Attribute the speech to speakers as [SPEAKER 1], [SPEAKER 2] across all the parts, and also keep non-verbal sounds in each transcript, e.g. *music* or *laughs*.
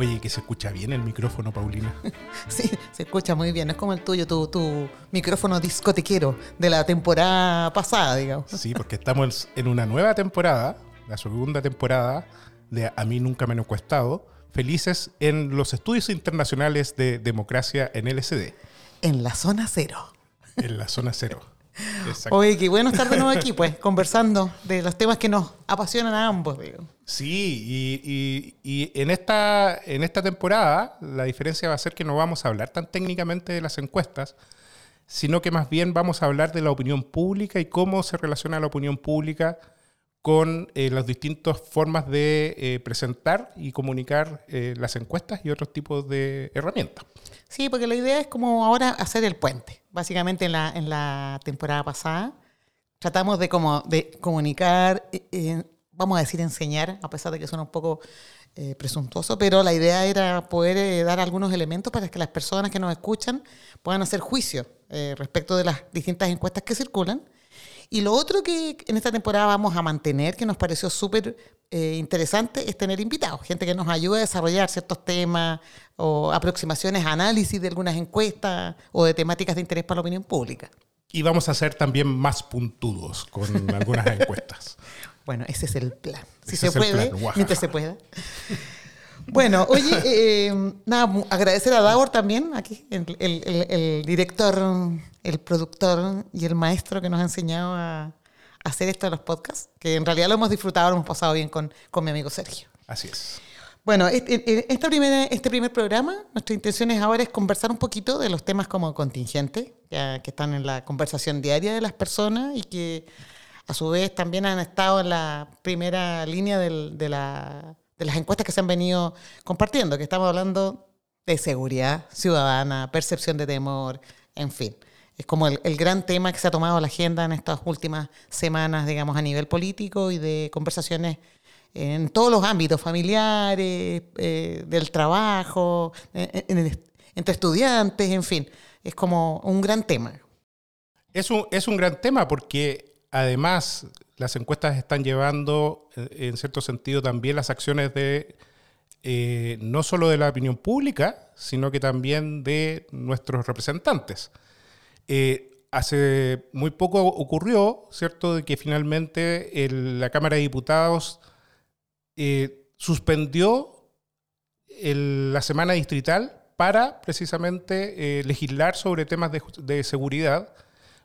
[SPEAKER 1] Oye, que se escucha bien el micrófono, Paulina. *laughs*
[SPEAKER 2] Sí, se escucha muy bien. Es como el tuyo, tu, tu micrófono discotequero de la temporada pasada, digamos.
[SPEAKER 1] Sí, porque estamos en una nueva temporada, la segunda temporada de A mí nunca me han encuestado, felices en los estudios internacionales de democracia en LSD.
[SPEAKER 2] En la zona cero.
[SPEAKER 1] En la zona cero. *laughs* Exacto.
[SPEAKER 2] Oye, qué bueno estar de nuevo aquí, pues, conversando de los temas que nos apasionan a ambos, digo.
[SPEAKER 1] Sí, y, y- y en, esta, en esta temporada la diferencia va a ser que no vamos a hablar tan técnicamente de las encuestas, sino que más bien vamos a hablar de la opinión pública y cómo se relaciona la opinión pública con eh, las distintas formas de eh, presentar y comunicar eh, las encuestas y otros tipos de herramientas.
[SPEAKER 2] Sí, porque la idea es como ahora hacer el puente. Básicamente en la, en la temporada pasada tratamos de, como, de comunicar, eh, eh, vamos a decir enseñar, a pesar de que suena un poco eh, presuntuoso, pero la idea era poder dar algunos elementos para que las personas que nos escuchan puedan hacer juicio respecto de las distintas encuestas que circulan. Y lo otro que en esta temporada vamos a mantener, que nos pareció súper eh, interesante, es tener invitados, gente que nos ayude a desarrollar ciertos temas o aproximaciones, análisis de algunas encuestas o de temáticas de interés para la opinión pública.
[SPEAKER 1] Y vamos a ser también más puntudos con *laughs* algunas encuestas.
[SPEAKER 2] Bueno, ese es el plan. Si
[SPEAKER 1] Ese
[SPEAKER 2] se puede, mientras se pueda. Bueno, oye, eh, nada, agradecer a Davor también, aquí, el, el- el- director, el productor y el maestro que nos ha enseñado a hacer esto de los podcasts, que en realidad lo hemos disfrutado, lo hemos pasado bien con, con mi amigo Sergio.
[SPEAKER 1] Así es.
[SPEAKER 2] Bueno, este, esta primera, este primer programa, nuestra intención es ahora es conversar un poquito de los temas como contingentes, ya que están en la conversación diaria de las personas y que a su vez también han estado en la primera línea del- de, la- de las encuestas que se han venido compartiendo, que estamos hablando de seguridad ciudadana, percepción de temor, en fin. Es como el, gran tema que se ha tomado la agenda en estas últimas semanas, digamos, a nivel político y de conversaciones en todos los ámbitos, familiares, eh, del trabajo, entre estudiantes, en fin. Es como un gran tema.
[SPEAKER 1] Es un, es un gran tema porque además las encuestas están llevando, eh, en cierto sentido, también las acciones de eh, no solo de la opinión pública, sino que también de nuestros representantes. Eh, hace muy poco ocurrió, ¿cierto?, de que finalmente la Cámara de Diputados eh, suspendió la semana distrital para precisamente eh, legislar sobre temas de, seguridad,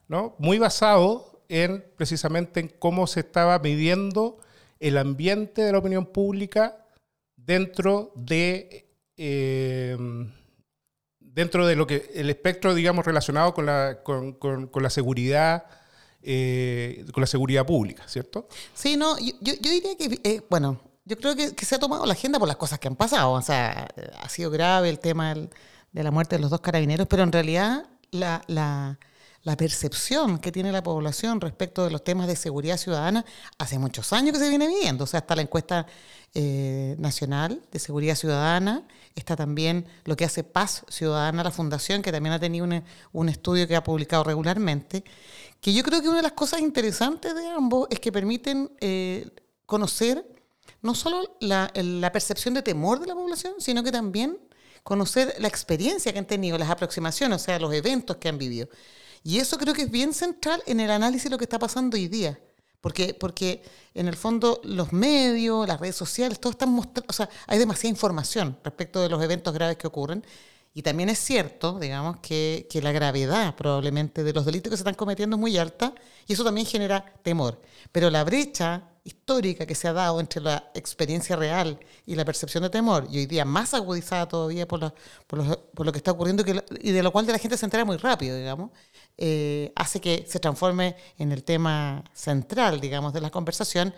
[SPEAKER 1] ¿no? muy basado en precisamente en cómo se estaba midiendo el ambiente de la opinión pública dentro de dentro de lo que el espectro digamos relacionado con la, con, con- la seguridad eh, con la seguridad pública, ¿cierto?
[SPEAKER 2] Sí, no, yo, yo- diría que, eh, bueno, yo creo que, se ha tomado la agenda por las cosas que han pasado. O sea, eh, ha sido grave el tema de la muerte de los dos carabineros, pero en realidad la, la- la percepción que tiene la población respecto de los temas de seguridad ciudadana hace muchos años que se viene viendo. O sea, está la encuesta eh, nacional de seguridad ciudadana, está también lo que hace Paz Ciudadana, la fundación, que también ha tenido un, un estudio que ha publicado regularmente, que yo creo que una de las cosas interesantes de ambos es que permiten eh, conocer no solo la, la percepción de temor de la población, sino que también conocer la experiencia que han tenido, las aproximaciones, o sea, los eventos que han vivido. Y eso creo que es bien central en el análisis de lo que está pasando hoy día. Porque, porque en el fondo los medios, las redes sociales, todo están mostrando, o sea, hay demasiada información respecto de los eventos graves que ocurren. Y también es cierto, digamos, que, que la gravedad probablemente de los delitos que se están cometiendo es muy alta y eso también genera temor. Pero la brecha histórica que se ha dado entre la experiencia real y la percepción de temor, y hoy día más agudizada todavía por, la- por, los- por lo que está ocurriendo y de lo cual de la gente se entera muy rápido, digamos, eh, hace que se transforme en el tema central, digamos, de la conversación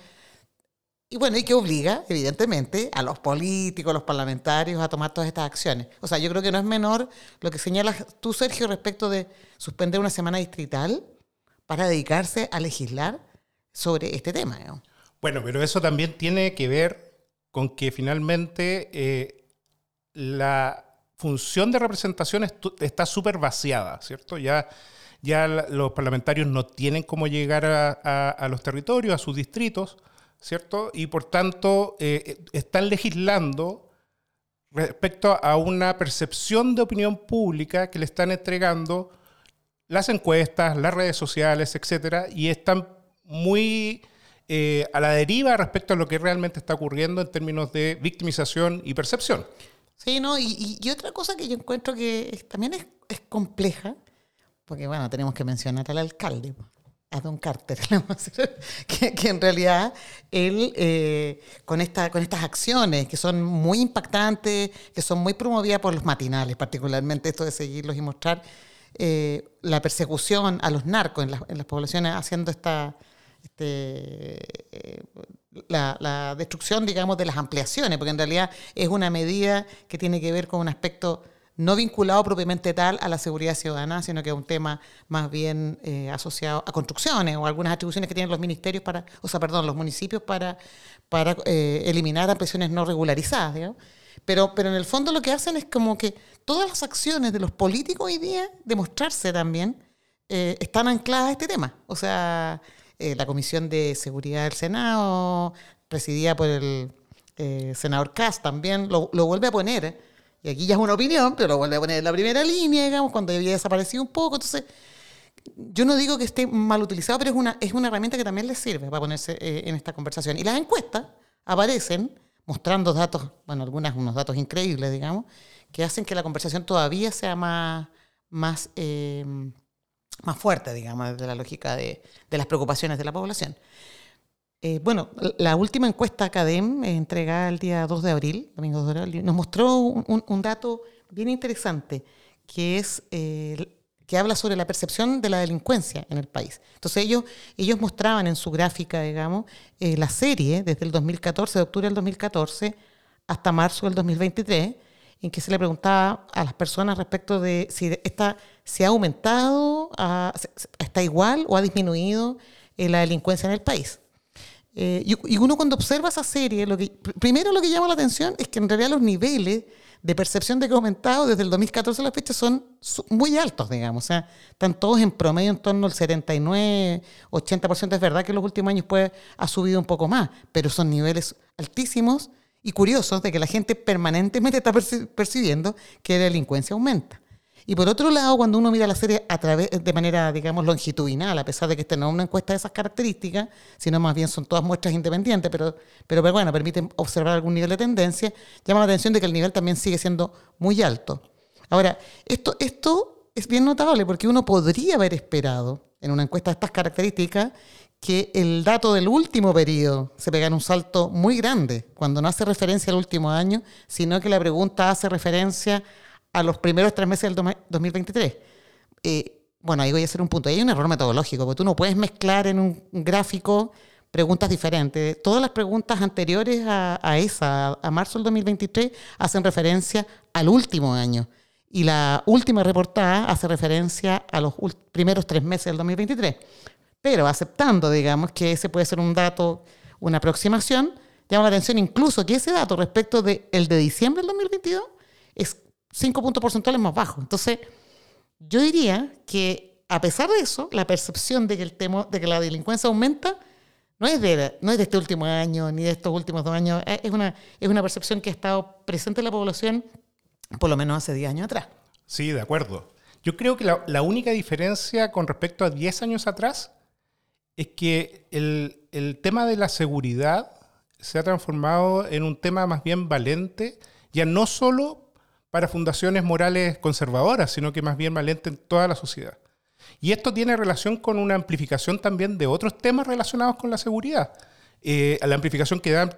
[SPEAKER 2] Y bueno, y que obliga, evidentemente, a los políticos, a los parlamentarios a tomar todas estas acciones. O sea, yo creo que no es menor lo que señalas tú, Sergio, respecto de suspender una semana distrital para dedicarse a legislar sobre este tema.
[SPEAKER 1] Bueno, pero eso también tiene que ver con que finalmente eh, la función de representación está súper vaciada, ¿cierto? Ya, ya los parlamentarios no tienen cómo llegar a los territorios, a sus distritos ¿cierto? Y por tanto eh, están legislando respecto a una percepción de opinión pública que le están entregando las encuestas, las redes sociales, etcétera, y están muy eh, a la deriva respecto a lo que realmente está ocurriendo en términos de victimización y percepción.
[SPEAKER 2] Sí, no, y, otra cosa que yo encuentro que también es, compleja, porque bueno, tenemos que mencionar al alcalde a Don Carter, *laughs* *laughs* que, en realidad él, eh, con, esta, con estas acciones que son muy impactantes, que son muy promovidas por los matinales, particularmente esto de seguirlos y mostrar eh, la persecución a los narcos en, en las poblaciones, haciendo esta, este, la, la destrucción, digamos, de las ampliaciones, porque en realidad es una medida que tiene que ver con un aspecto no vinculado propiamente tal a la seguridad ciudadana, sino que es un tema más bien eh, asociado a construcciones o algunas atribuciones que tienen los ministerios para, o sea, perdón, los municipios para, para eh, eliminar ampliaciones no regularizadas, Pero, pero en el fondo lo que hacen es como que todas las acciones de los políticos hoy día, demostrarse también, eh, están ancladas a este tema. O sea, la Comisión de Seguridad del Senado, presidida por el senador Kass, también lo, lo vuelve a poner y aquí ya es una opinión, pero lo vuelve a poner en la primera línea, digamos, cuando había desaparecido un poco. Entonces, yo no digo que esté mal utilizado, pero es una, es una herramienta que también le sirve para ponerse eh, en esta conversación. Y las encuestas aparecen mostrando datos, bueno, algunas, unos datos increíbles, digamos, que hacen que la conversación todavía sea más, más, eh, más fuerte, digamos, desde la lógica de, de las preocupaciones de la población. Eh, bueno, la última encuesta CADEM, eh, entregada el día 2 de abril, domingo 2 de abril, nos mostró un, dato bien interesante, que es eh, que habla sobre la percepción de la delincuencia en el país. Entonces ellos, ellos mostraban en su gráfica, digamos, la serie desde el 2014, de octubre del 2014 hasta marzo del 2023, en que se le preguntaba a las personas respecto de si esta se ha aumentado, está igual o ha disminuido la delincuencia en el país. Eh, y, uno cuando observa esa serie, lo que, primero lo que llama la atención es que en realidad los niveles de percepción de aumentado desde el 2014 a la fecha son muy altos, digamos. O sea, están todos en promedio en torno al 79, 80%. Es verdad que en los últimos años puede, ha subido un poco más, pero son niveles altísimos y curiosos de que la gente permanentemente está percibiendo que la delincuencia aumenta. Y por otro lado, cuando uno mira la serie a través, de manera, digamos, longitudinal, a pesar de que esta no es una encuesta de esas características, sino más bien son todas muestras independientes, pero, pero, bueno, permiten observar algún nivel de tendencia, llama la atención de que el nivel también sigue siendo muy alto. Ahora, esto, esto es bien notable porque uno podría haber esperado en una encuesta de estas características que el dato del último periodo se pega en un salto muy grande, cuando no hace referencia al último año, sino que la pregunta hace referencia a los primeros tres meses del 2023. Eh, bueno, ahí voy a hacer un punto. Ahí hay un error metodológico, porque tú no puedes mezclar en un gráfico preguntas diferentes. Todas las preguntas anteriores a, esa, a marzo del 2023, hacen referencia al último año. Y la última reportada hace referencia a los primeros tres meses del 2023. Pero aceptando, digamos, que ese puede ser un dato, una aproximación, llama la atención incluso que ese dato respecto del el de diciembre del 2022 es 5 puntos porcentuales más bajo. Entonces, yo diría que a pesar de eso, la percepción de que, el tema, de que la delincuencia aumenta no es, de, no es de este último año ni de estos últimos dos años, es una, es una percepción que ha estado presente en la población por lo menos hace 10 años atrás.
[SPEAKER 1] Sí, de acuerdo. Yo creo que la, la única diferencia con respecto a 10 años atrás es que el, tema de la seguridad se ha transformado en un tema más bien valente, ya no solo para fundaciones morales conservadoras, sino que más bien valente en toda la sociedad. Y esto tiene relación con una amplificación también de otros temas relacionados con la seguridad. Eh, a la amplificación que dan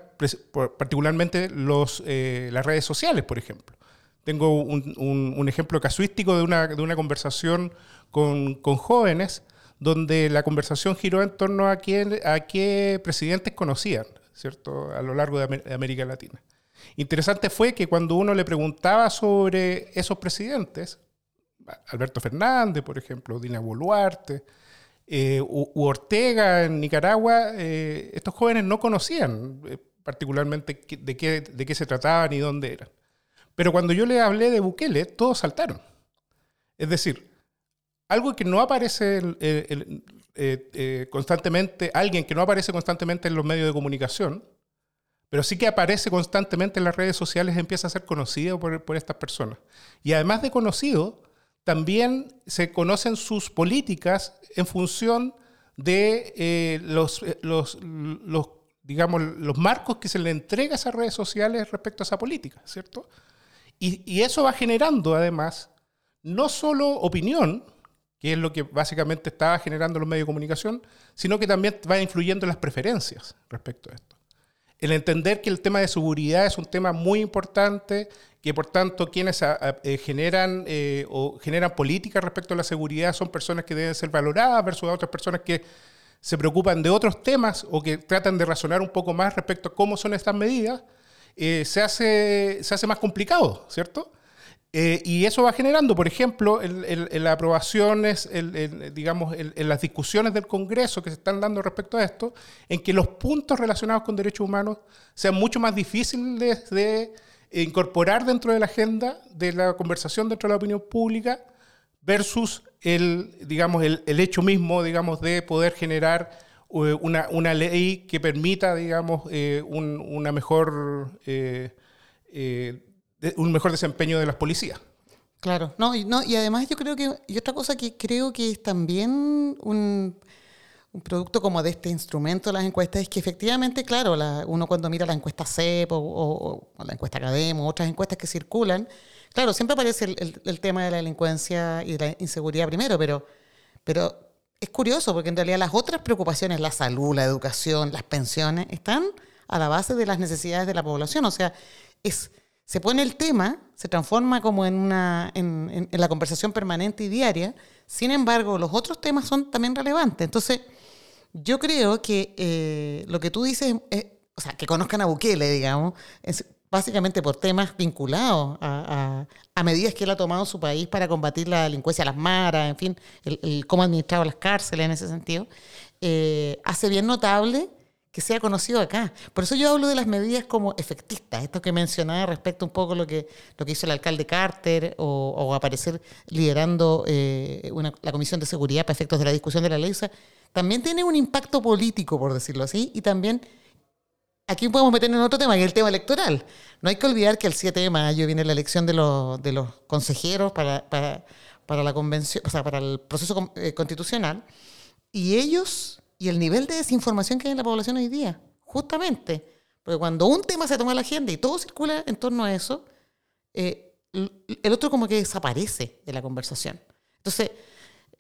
[SPEAKER 1] particularmente los, eh, las redes sociales, por ejemplo. Tengo un, ejemplo casuístico de una, conversación con, con, jóvenes donde la conversación giró en torno a, quién, a qué presidentes conocían. ¿cierto?, a lo largo de América Latina. Interesante fue que cuando uno le preguntaba sobre esos presidentes, Alberto Fernández, por ejemplo, Dina Boluarte, eh, u, Ortega en Nicaragua, eh, estos jóvenes no conocían eh, particularmente de qué, de qué se trataban y dónde eran. Pero cuando yo le hablé de Bukele, todos saltaron. Es decir, algo que no aparece constantemente, alguien que no aparece constantemente en los medios de comunicación, pero sí que aparece constantemente en las redes sociales, empieza a ser conocido por, estas personas. Y además de conocido, también se conocen sus políticas en función de eh, los, eh, digamos, los marcos que se le entrega a esas redes sociales respecto a esa política, ¿cierto? Y eso va generando, además, no solo opinión, que es lo que básicamente estaba generando los medios de comunicación, sino que también va influyendo en las preferencias respecto a esto el entender que el tema de seguridad es un tema muy importante, que por tanto quienes eh, generan eh, o generan políticas respecto a la seguridad son personas que deben ser valoradas versus otras personas que se preocupan de otros temas o que tratan de razonar un poco más respecto a cómo son estas medidas, eh, se, hace, se hace más complicado, ¿cierto? Eh, y eso va generando, por ejemplo, en las aprobaciones, digamos, en las discusiones del Congreso que se están dando respecto a esto, en que los puntos relacionados con derechos humanos sean mucho más difíciles de, incorporar dentro de la agenda de la conversación dentro de la opinión pública versus el, digamos, el, hecho mismo, digamos, de poder generar eh, una, ley que permita, digamos, eh, una mejor un mejor desempeño de las policías.
[SPEAKER 2] Claro, no, y, no, y además yo creo que, y otra cosa que creo que es también un, producto como de este instrumento de las encuestas es que efectivamente, claro, uno cuando mira la encuesta CEP o, la encuesta Academo, otras encuestas que circulan, claro, siempre aparece el, el, tema de la delincuencia y de la inseguridad primero, pero, pero es curioso porque en realidad las otras preocupaciones, la salud, la educación, las pensiones, están a la base de las necesidades de la población. O sea, es se pone el tema, se transforma como en, una, en, la conversación permanente y diaria, sin embargo, los otros temas son también relevantes. Entonces, yo creo que eh, lo que tú dices, o sea, que conozcan a Bukele, digamos, es básicamente por temas vinculados a, medidas que él ha tomado su país para combatir la delincuencia, las maras, en fin, el, cómo ha administrado las cárceles en ese sentido, eh, hace bien notable que sea conocido acá. Por eso yo hablo de las medidas como efectistas, esto que mencionaba respecto un poco lo que, lo que hizo el alcalde Carter o, aparecer liderando eh, la Comisión de Seguridad para efectos de la discusión de la ley. también tiene un impacto político, por decirlo así, y también aquí podemos meternos en otro tema, que es el tema electoral. No hay que olvidar que el 7 de mayo viene la elección de los, de los consejeros para, para, la convención, o sea, para el proceso eh, constitucional, y ellos y el nivel de desinformación que hay en la población hoy día, justamente. Porque cuando un tema se toma la agenda y todo circula en torno a eso, eh, el otro como que desaparece de la conversación. Entonces,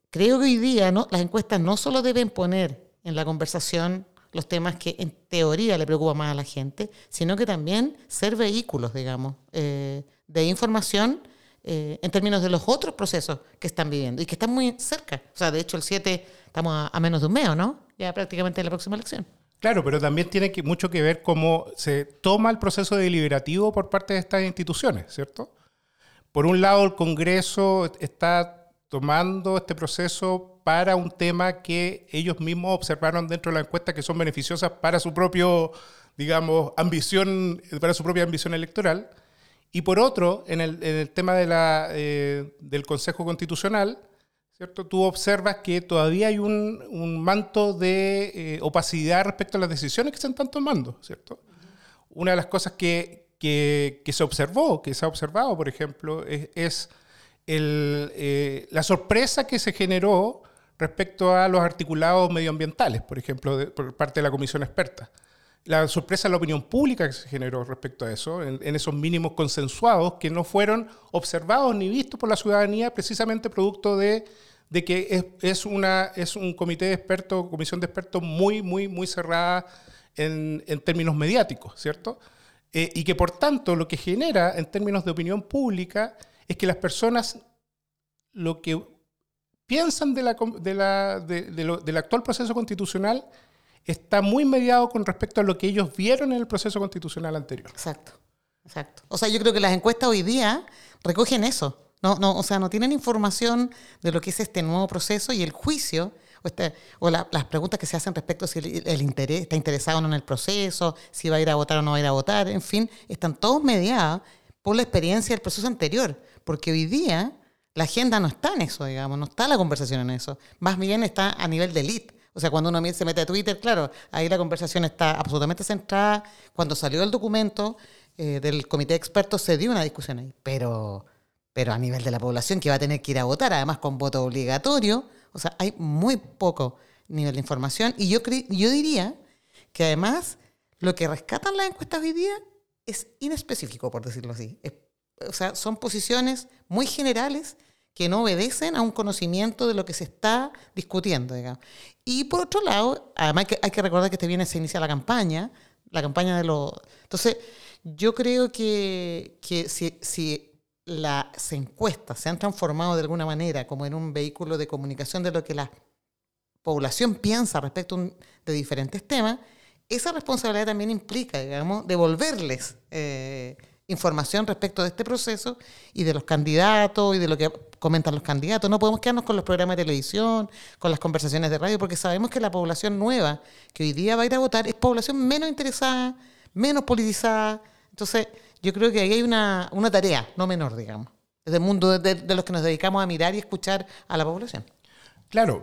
[SPEAKER 2] creo que hoy día ¿no? las encuestas no solo deben poner en la conversación los temas que en teoría le preocupan más a la gente, sino que también ser vehículos, digamos, eh, de información eh, en términos de los otros procesos que están viviendo y que están muy cerca. O sea, de hecho, el 7 estamos a, menos de un mes, ¿no? Ya prácticamente en la próxima elección.
[SPEAKER 1] Claro, pero también tiene que, mucho que ver cómo se toma el proceso deliberativo por parte de estas instituciones, ¿cierto? Por un lado, el Congreso está tomando este proceso para un tema que ellos mismos observaron dentro de la encuesta que son beneficiosas para su propio, digamos, ambición, para su propia ambición electoral. Y por otro, en el, tema de la, eh, del Consejo Constitucional, ¿cierto? Tú observas que todavía hay un, manto de eh, opacidad respecto a las decisiones que se están tomando, ¿cierto? Una de las cosas que, se observó, que se ha observado, por ejemplo, es, eh, la sorpresa que se generó respecto a los articulados medioambientales, por ejemplo, por parte de la comisión experta. La sorpresa de la opinión pública que se generó respecto a eso, en, esos mínimos consensuados que no fueron observados ni vistos por la ciudadanía, precisamente producto de de que es, es, una, es un comité de expertos, comisión de expertos muy, muy, muy cerrada en, en términos mediáticos, ¿cierto? Eh, y que por tanto lo que genera en términos de opinión pública es que las personas lo que piensan de la, de la, de, del actual proceso constitucional está muy mediado con respecto a lo que ellos vieron en el proceso constitucional anterior.
[SPEAKER 2] Exacto, exacto. O sea, yo creo que las encuestas hoy día recogen eso. No, no, o sea, no tienen información de lo que es este nuevo proceso y el juicio o, este, o las preguntas que se hacen respecto a si el, interés, está interesado o no en el proceso, si va a ir a votar o no va a ir a votar, en fin, están todos mediados por la experiencia del proceso anterior, porque hoy día la agenda no está en eso, digamos, no está la conversación en eso, más bien está a nivel de elite. O sea, cuando uno se mete a Twitter, claro, ahí la conversación está absolutamente centrada. Cuando salió el documento eh, del comité de expertos se dio una discusión ahí, pero pero a nivel de la población que va a tener que ir a votar, además con voto obligatorio, o sea, hay muy poco nivel de información y yo, yo diría que además lo que rescatan las encuestas hoy día es inespecífico, por decirlo así. o sea, son posiciones muy generales que no obedecen a un conocimiento de lo que se está discutiendo. Y por otro lado, además hay que, recordar que este viene se inicia la campaña, la campaña de los... Entonces, yo creo que, que si las encuestas se han transformado de alguna manera como en un vehículo de comunicación de lo que la población piensa respecto de diferentes temas, esa responsabilidad también implica, digamos, devolverles eh, información respecto de este proceso y de los candidatos y de lo que comentan los candidatos. No podemos quedarnos con los programas de televisión, con las conversaciones de radio, porque sabemos que la población nueva que hoy día va a ir a votar es población menos interesada, menos politizada. Entonces, yo creo que ahí hay una, tarea, no menor, digamos, desde el mundo de, los que nos dedicamos a mirar y escuchar a la población.
[SPEAKER 1] Claro,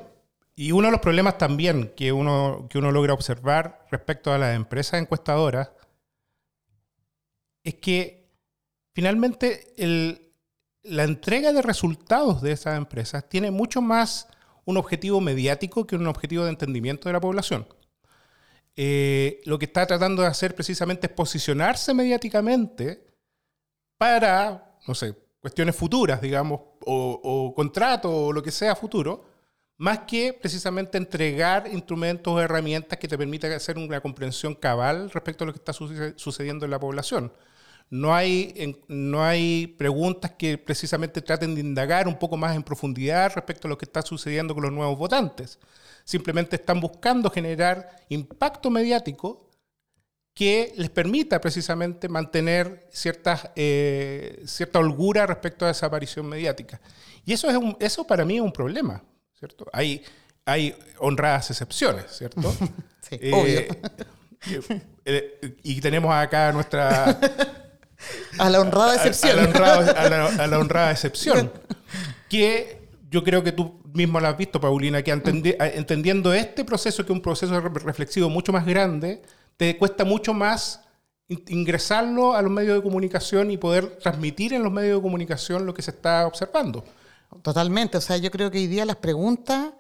[SPEAKER 1] y uno de los problemas también que uno, que uno logra observar respecto a las empresas encuestadoras es que finalmente la entrega de resultados de esas empresas tiene mucho más un objetivo mediático que un objetivo de entendimiento de la población. Eh, lo que está tratando de hacer precisamente es posicionarse mediáticamente para, no sé, cuestiones futuras, digamos, o, o contrato o lo que sea futuro, más que precisamente entregar instrumentos o herramientas que te permitan hacer una comprensión cabal respecto a lo que está sucediendo en la población. No hay, no hay preguntas que precisamente traten de indagar un poco más en profundidad respecto a lo que está sucediendo con los nuevos votantes simplemente están buscando generar impacto mediático que les permita precisamente mantener ciertas, eh, cierta holgura respecto a esa aparición mediática. Y eso, es eso para mí es un problema, ¿cierto? Hay, hay honradas excepciones, ¿cierto? *laughs*
[SPEAKER 2] sí, eh,
[SPEAKER 1] obvio. Eh, y tenemos acá nuestra...
[SPEAKER 2] A la honrada excepción.
[SPEAKER 1] a la honrada excepción. que yo creo que tú mismo lo has visto, Paulina, que entendiendo este proceso, que es un proceso reflexivo mucho más grande, te cuesta mucho más ingresarlo a los medios de comunicación y poder transmitir en los medios de comunicación lo que se está observando.
[SPEAKER 2] Totalmente, o sea, yo creo que hoy día las preguntas,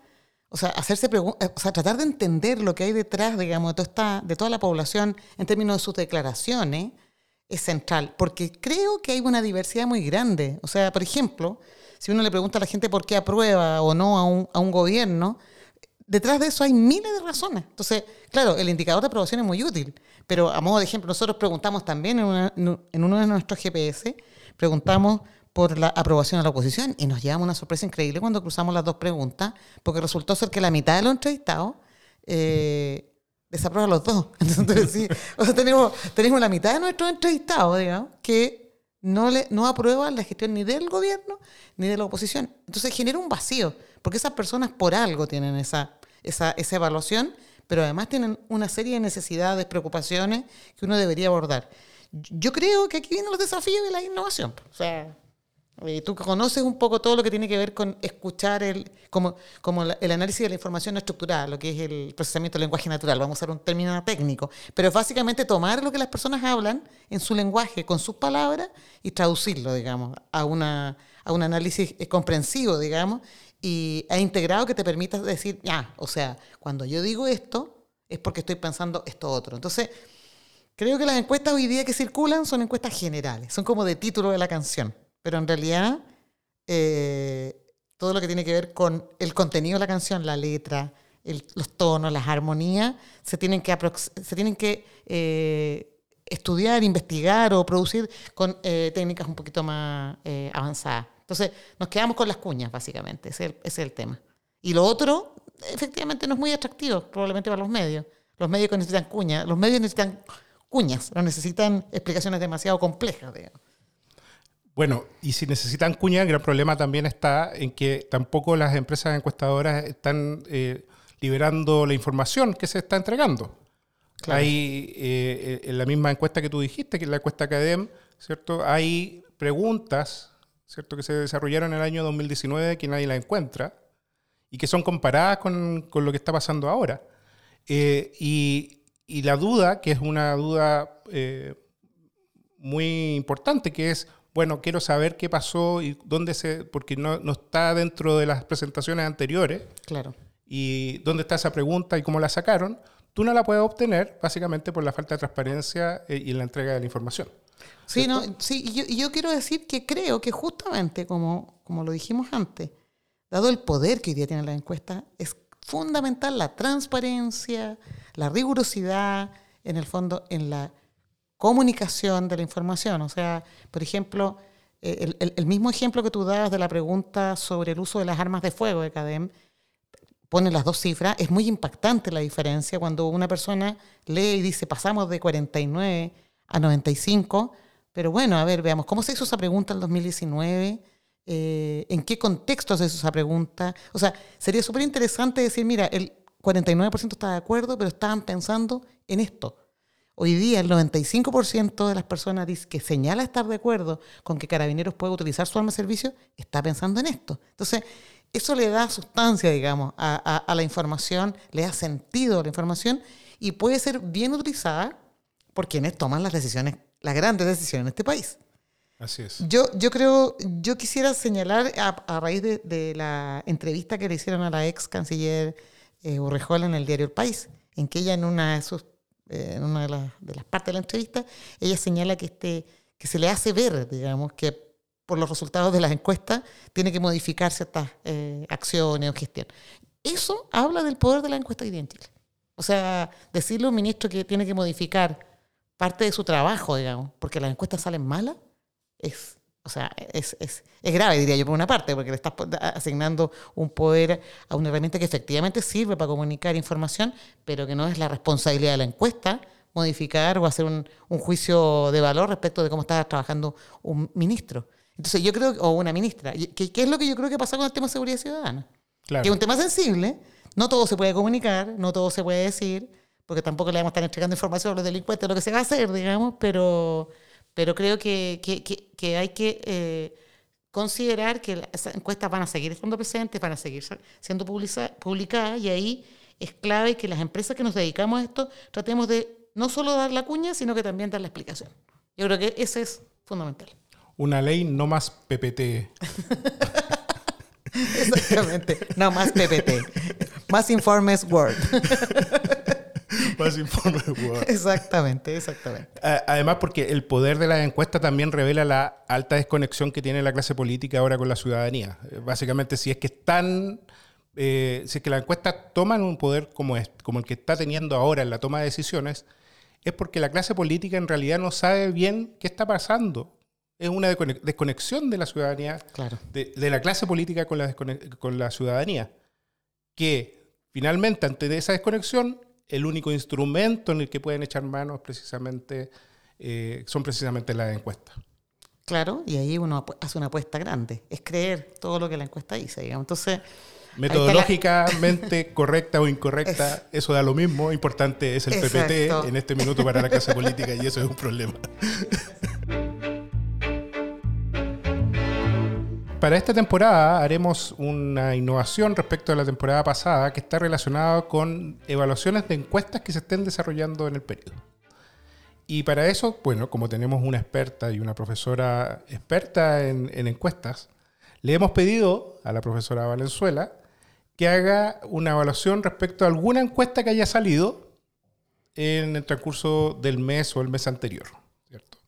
[SPEAKER 2] o sea, hacerse preguntas, o sea, tratar de entender lo que hay detrás, digamos, de toda, esta, de toda la población en términos de sus declaraciones es central, porque creo que hay una diversidad muy grande. O sea, por ejemplo, si uno le pregunta a la gente por qué aprueba o no a un, a un gobierno, detrás de eso hay miles de razones. Entonces, claro, el indicador de aprobación es muy útil, pero a modo de ejemplo, nosotros preguntamos también en, en uno de nuestros GPS, preguntamos por la aprobación de la oposición y nos llevamos una sorpresa increíble cuando cruzamos las dos preguntas, porque resultó ser que la mitad de los entrevistados eh, desaprueba los dos. *laughs* Entonces, sí, o sea, tenemos, tenemos la mitad de nuestros entrevistados, digamos, que no, le, no aprueban la gestión ni del gobierno ni de la oposición. Entonces genera un vacío, porque esas personas por algo tienen esa, esa, esa evaluación, pero además tienen una serie de necesidades, preocupaciones que uno debería abordar. Yo creo que aquí vienen los desafíos de la innovación. O sea, eh, tú conoces un poco todo lo que tiene que ver con escuchar el, como, como el análisis de la información no estructurada, lo que es el procesamiento del lenguaje natural, vamos a usar un término técnico, pero es básicamente tomar lo que las personas hablan en su lenguaje, con sus palabras, y traducirlo, digamos, a, una, a un análisis eh, comprensivo, digamos, y e integrado que te permita decir, ya, o sea, cuando yo digo esto, es porque estoy pensando esto otro. Entonces, creo que las encuestas hoy día que circulan son encuestas generales, son como de título de la canción pero en realidad eh, todo lo que tiene que ver con el contenido de la canción, la letra, los tonos, las armonías, se tienen que, se tienen que eh, estudiar, investigar o producir con eh, técnicas un poquito más avanzadas. Entonces, nos quedamos con las cuñas, básicamente, ese es, el, ese es el tema. Y lo otro, efectivamente, no es muy atractivo, probablemente para los medios. Los medios necesitan cuñas, los medios necesitan cuñas, no necesitan explicaciones demasiado complejas. Digamos.
[SPEAKER 1] Bueno, y si necesitan cuña, el gran problema también está en que tampoco las empresas encuestadoras están eh, liberando la información que se está entregando. Hay, eh, en la misma encuesta que tú dijiste, que es la encuesta CADEM, ¿cierto? Hay preguntas, ¿cierto? Que se desarrollaron en el año 2019 que nadie la encuentra y que son comparadas con, con lo que está pasando ahora. Eh, y, y, la duda, que es una duda muy importante, que es, bueno, quiero saber qué pasó y dónde se, porque no, no está dentro de las presentaciones anteriores.
[SPEAKER 2] Claro.
[SPEAKER 1] Y dónde está esa pregunta y cómo la sacaron, tú no la puedes obtener básicamente por la falta de transparencia eh, y la entrega de la información.
[SPEAKER 2] Sí, no, sí yo, yo, quiero decir que creo que justamente, como, como lo dijimos antes, dado el poder que hoy día tiene la encuesta, es fundamental la transparencia, la rigurosidad, en el fondo, en la comunicación de la información. O sea, por ejemplo, eh, el, mismo ejemplo que tú dabas de la pregunta sobre el uso de las armas de fuego de CADEM, pone las dos cifras, es muy impactante la diferencia cuando una persona lee y dice pasamos de 49 a 95, pero bueno, a ver, veamos, ¿cómo se hizo esa pregunta en 2019? Eh, ¿En qué contexto se hizo esa pregunta? O sea, sería súper interesante decir, mira, el 49% está de acuerdo, pero estaban pensando en esto. Hoy día el 95% de las personas que señala estar de acuerdo con que Carabineros puede utilizar su arma de servicio está pensando en esto. Entonces, eso le da sustancia, digamos, a, a, a, la información, le da sentido a la información y puede ser bien utilizada por quienes toman las decisiones, las grandes decisiones en este país.
[SPEAKER 1] Así es.
[SPEAKER 2] Yo, yo creo, yo quisiera señalar a, a raíz de, de, la entrevista que le hicieron a la ex canciller eh, Urrejola en el diario El País, en que ella en una de sus en una de las, de las, partes de la entrevista, ella señala que, este, que se le hace ver, digamos, que por los resultados de las encuestas tiene que modificar ciertas eh, acciones o gestión. Eso habla del poder de la encuesta hoy. O sea, decirle a un ministro que tiene que modificar parte de su trabajo, digamos, porque las encuestas salen malas, es, o sea, es, es, es, grave, diría yo, por una parte, porque le estás asignando un poder a una herramienta que efectivamente sirve para comunicar información, pero que no es la responsabilidad de la encuesta modificar o hacer un, un juicio de valor respecto de cómo está trabajando un ministro. Entonces yo creo, o una ministra, ¿qué, qué es lo que yo creo que pasa con el tema de seguridad ciudadana?
[SPEAKER 1] Claro.
[SPEAKER 2] Que es un tema sensible, no todo se puede comunicar, no todo se puede decir, porque tampoco le vamos a estar entregando información a los delincuentes de lo que se va a hacer, digamos, pero, pero creo que, que, que, que hay que eh, considerar que esas encuestas van a seguir estando presentes, van a seguir siendo publicadas y ahí es clave que las empresas que nos dedicamos a esto tratemos de no solo dar la cuña, sino que también dar la explicación. Yo creo que ese es fundamental
[SPEAKER 1] una ley no más PPT. *laughs*
[SPEAKER 2] Exactamente, no más PPT. Más informes Word. *laughs*
[SPEAKER 1] más informes *laughs* Word.
[SPEAKER 2] Exactamente, exactamente.
[SPEAKER 1] Además, porque el poder de la encuesta también revela la alta desconexión que tiene la clase política ahora con la ciudadanía. Básicamente, si es que están. Eh, si es que las encuestas toman un poder como, el que está teniendo ahora en la toma de decisiones, es porque la clase política en realidad no sabe bien qué está pasando es una desconexión de la ciudadanía,
[SPEAKER 2] claro.
[SPEAKER 1] de, de, la clase política con la, con la ciudadanía, que finalmente ante esa desconexión, el único instrumento en el que pueden echar manos precisamente, eh, son precisamente las encuestas.
[SPEAKER 2] Claro, y ahí uno hace una apuesta grande, es creer todo lo que la encuesta dice, digamos. Entonces,
[SPEAKER 1] metodológicamente la... *laughs* correcta o incorrecta, es, eso da lo mismo, importante es el exacto. PPT en este minuto para la clase política y eso es un problema. *laughs* para esta temporada haremos una innovación respecto a la temporada pasada que está relacionada con evaluaciones de encuestas que se estén desarrollando en el periodo. Y para eso, bueno, como tenemos una experta y una profesora experta en, en encuestas, le hemos pedido a la profesora Valenzuela que haga una evaluación respecto a alguna encuesta que haya salido en el transcurso del mes o el mes anterior. ¿cierto?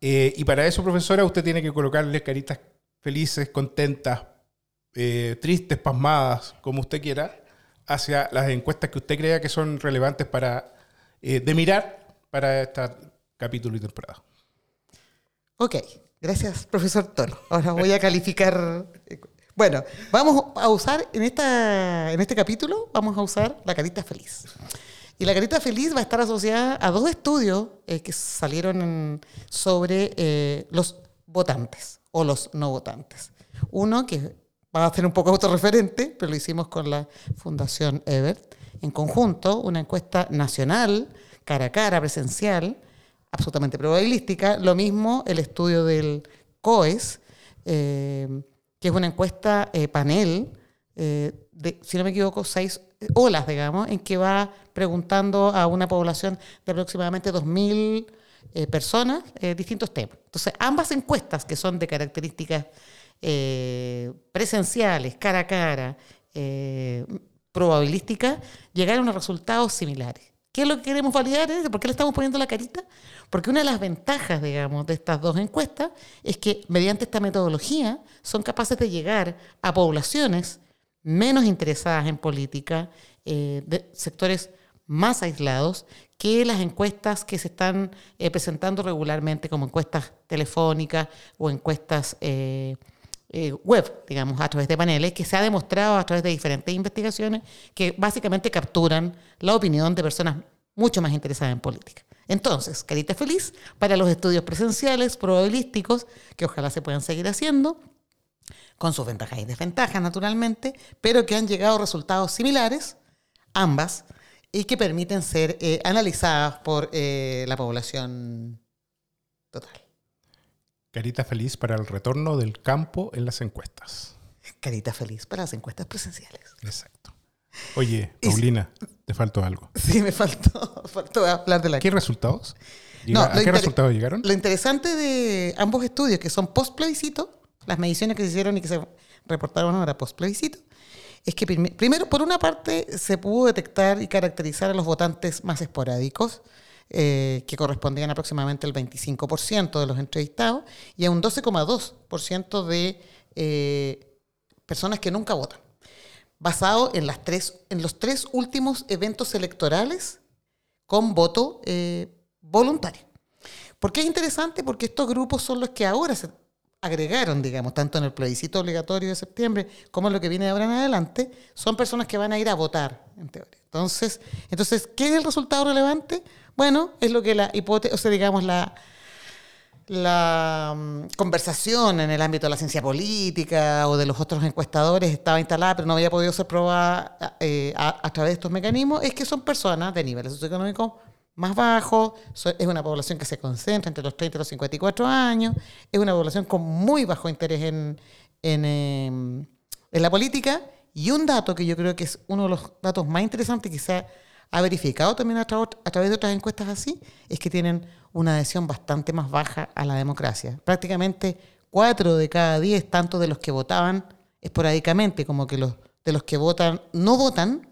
[SPEAKER 1] Eh, y para eso, profesora, usted tiene que colocarle caritas felices, contentas, eh, tristes, pasmadas, como usted quiera, hacia las encuestas que usted crea que son relevantes para eh, de mirar para este capítulo y temporada.
[SPEAKER 2] Ok, gracias, profesor Toro. Ahora voy a calificar. Bueno, vamos a usar en, esta, en este capítulo, vamos a usar la carita feliz. Y la carita feliz va a estar asociada a dos estudios eh, que salieron sobre eh, los votantes o los no votantes. Uno que va a ser un poco autorreferente, pero lo hicimos con la Fundación Ebert, en conjunto, una encuesta nacional, cara a cara, presencial, absolutamente probabilística. Lo mismo el estudio del COES, eh, que es una encuesta panel, de, si no me equivoco, seis olas, digamos, en que va preguntando a una población de aproximadamente 2.000 eh, personas eh, distintos temas. Entonces, ambas encuestas, que son de características eh, presenciales, cara a cara, probabilísticas, llegaron a resultados similares. ¿Qué es lo que queremos validar? ¿Por qué le estamos poniendo la carita? Porque una de las ventajas, digamos, de estas dos encuestas es que mediante esta metodología son capaces de llegar a poblaciones menos interesadas en política, eh, de sectores más aislados que las encuestas que se están eh, presentando regularmente como encuestas telefónicas o encuestas eh, web, digamos, a través de paneles, que se ha demostrado a través de diferentes investigaciones que básicamente capturan la opinión de personas mucho más interesadas en política. Entonces, carita feliz para los estudios presenciales, probabilísticos, que ojalá se puedan seguir haciendo, con sus ventajas y desventajas, naturalmente, pero que han llegado resultados similares, ambas, y que permiten ser eh, analizadas por eh, la población total.
[SPEAKER 1] Carita feliz para el retorno del campo en las encuestas.
[SPEAKER 2] Carita feliz para las encuestas presenciales.
[SPEAKER 1] Exacto. Oye, Paulina, te faltó algo.
[SPEAKER 2] Sí, me faltó, *laughs* faltó hablar de la...
[SPEAKER 1] ¿Qué resultados? ¿A qué resultados llegaron?
[SPEAKER 2] Lo interesante de ambos estudios, que son post plebiscito, las mediciones que se hicieron y que se reportaron ahora post plebiscito, es que primero, por una parte, se pudo detectar y caracterizar a los votantes más esporádicos, eh, que correspondían aproximadamente al 25% de los entrevistados, y a un 12,2% de eh, personas que nunca votan, basado en, las tres, en los tres últimos eventos electorales con voto eh, voluntario. ¿Por qué es interesante? Porque estos grupos son los que ahora se agregaron, digamos, tanto en el plebiscito obligatorio de septiembre como en lo que viene de ahora en adelante, son personas que van a ir a votar, en teoría. Entonces, entonces ¿qué es el resultado relevante? Bueno, es lo que la hipótesis, o sea, digamos, la, la mm, conversación en el ámbito de la ciencia política o de los otros encuestadores estaba instalada, pero no había podido ser probada eh, a, a, través de estos mecanismos, es que son personas de niveles socioeconómicos más bajo, es una población que se concentra entre los 30 y los 54 años, es una población con muy bajo interés en, em, en, la política y un dato que yo creo que es uno de los datos más interesantes se ha, verificado también a, a través de otras encuestas así, es que tienen una adhesión bastante más baja a la democracia. Prácticamente 4 de cada 10, tanto de los que votaban esporádicamente como que los de los que votan no votan,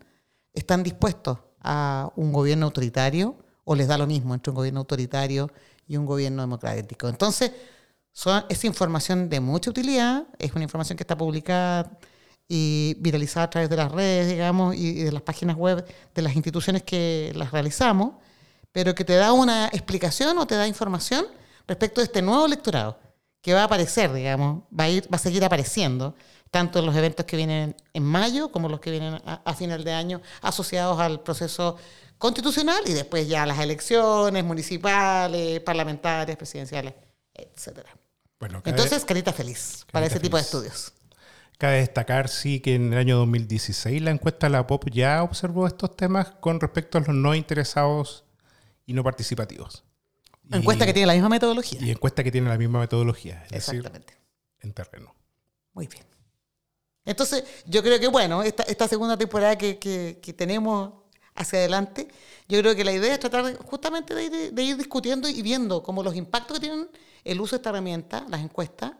[SPEAKER 2] están dispuestos a un gobierno autoritario o les da lo mismo entre un gobierno autoritario y un gobierno democrático. Entonces, es información de mucha utilidad, es una información que está publicada y viralizada a través de las redes, digamos, y de las páginas web de las instituciones que las realizamos, pero que te da una explicación o te da información respecto de este nuevo electorado que va a aparecer, digamos, va a, ir, va a seguir apareciendo, tanto los eventos que vienen en mayo como los que vienen a, a final de año asociados al proceso constitucional y después ya las elecciones municipales, parlamentarias, presidenciales, etcétera. Bueno, Entonces, carita feliz para ese tipo de estudios.
[SPEAKER 1] Cabe destacar, sí, que en el año 2016 la encuesta de la POP ya observó estos temas con respecto a los no interesados y no participativos.
[SPEAKER 2] Encuesta que tiene la misma metodología.
[SPEAKER 1] Y encuesta que tiene la misma metodología. Exactamente. en terreno.
[SPEAKER 2] Muy bien. Entonces, yo creo que, bueno, esta, esta segunda temporada que, que, tenemos hacia adelante, yo creo que la idea es tratar justamente de ir, discutiendo y viendo cómo los impactos que tienen el uso de esta herramienta, las encuestas,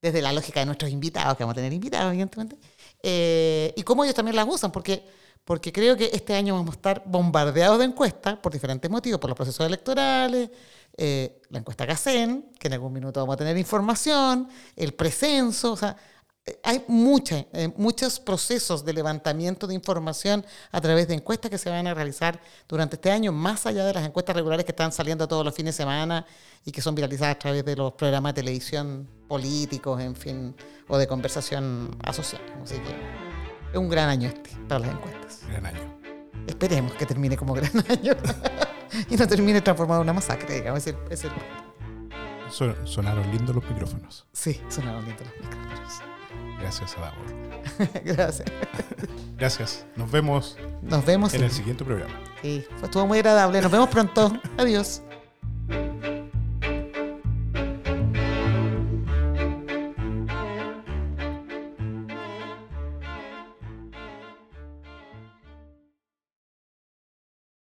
[SPEAKER 2] desde la lógica de nuestros invitados, que vamos a tener invitados, evidentemente, eh, y cómo ellos también las usan, porque, porque creo que este año vamos a estar bombardeados de encuestas por diferentes motivos, por los procesos electorales, eh, la encuesta CACEN, que en algún minuto vamos a tener información, el precenso, o sea, hay mucha, eh, muchos procesos de levantamiento de información a través de encuestas que se van a realizar durante este año, más allá de las encuestas regulares que están saliendo todos los fines de semana y que son viralizadas a través de los programas de televisión políticos, en fin, o de conversación asociada. Así que es un gran año este para las encuestas.
[SPEAKER 1] Gran año.
[SPEAKER 2] Esperemos que termine como gran *laughs* año y no termine transformado en una masacre, digamos. Es el, es el-
[SPEAKER 1] Son- sonaron lindos los micrófonos.
[SPEAKER 2] Sí, sonaron lindos los micrófonos.
[SPEAKER 1] Gracias, a Adamor. *laughs*
[SPEAKER 2] Gracias.
[SPEAKER 1] Gracias. Nos vemos.
[SPEAKER 2] Nos vemos
[SPEAKER 1] en el siguiente programa.
[SPEAKER 2] Sí, pues estuvo muy agradable. Nos vemos pronto. Adiós.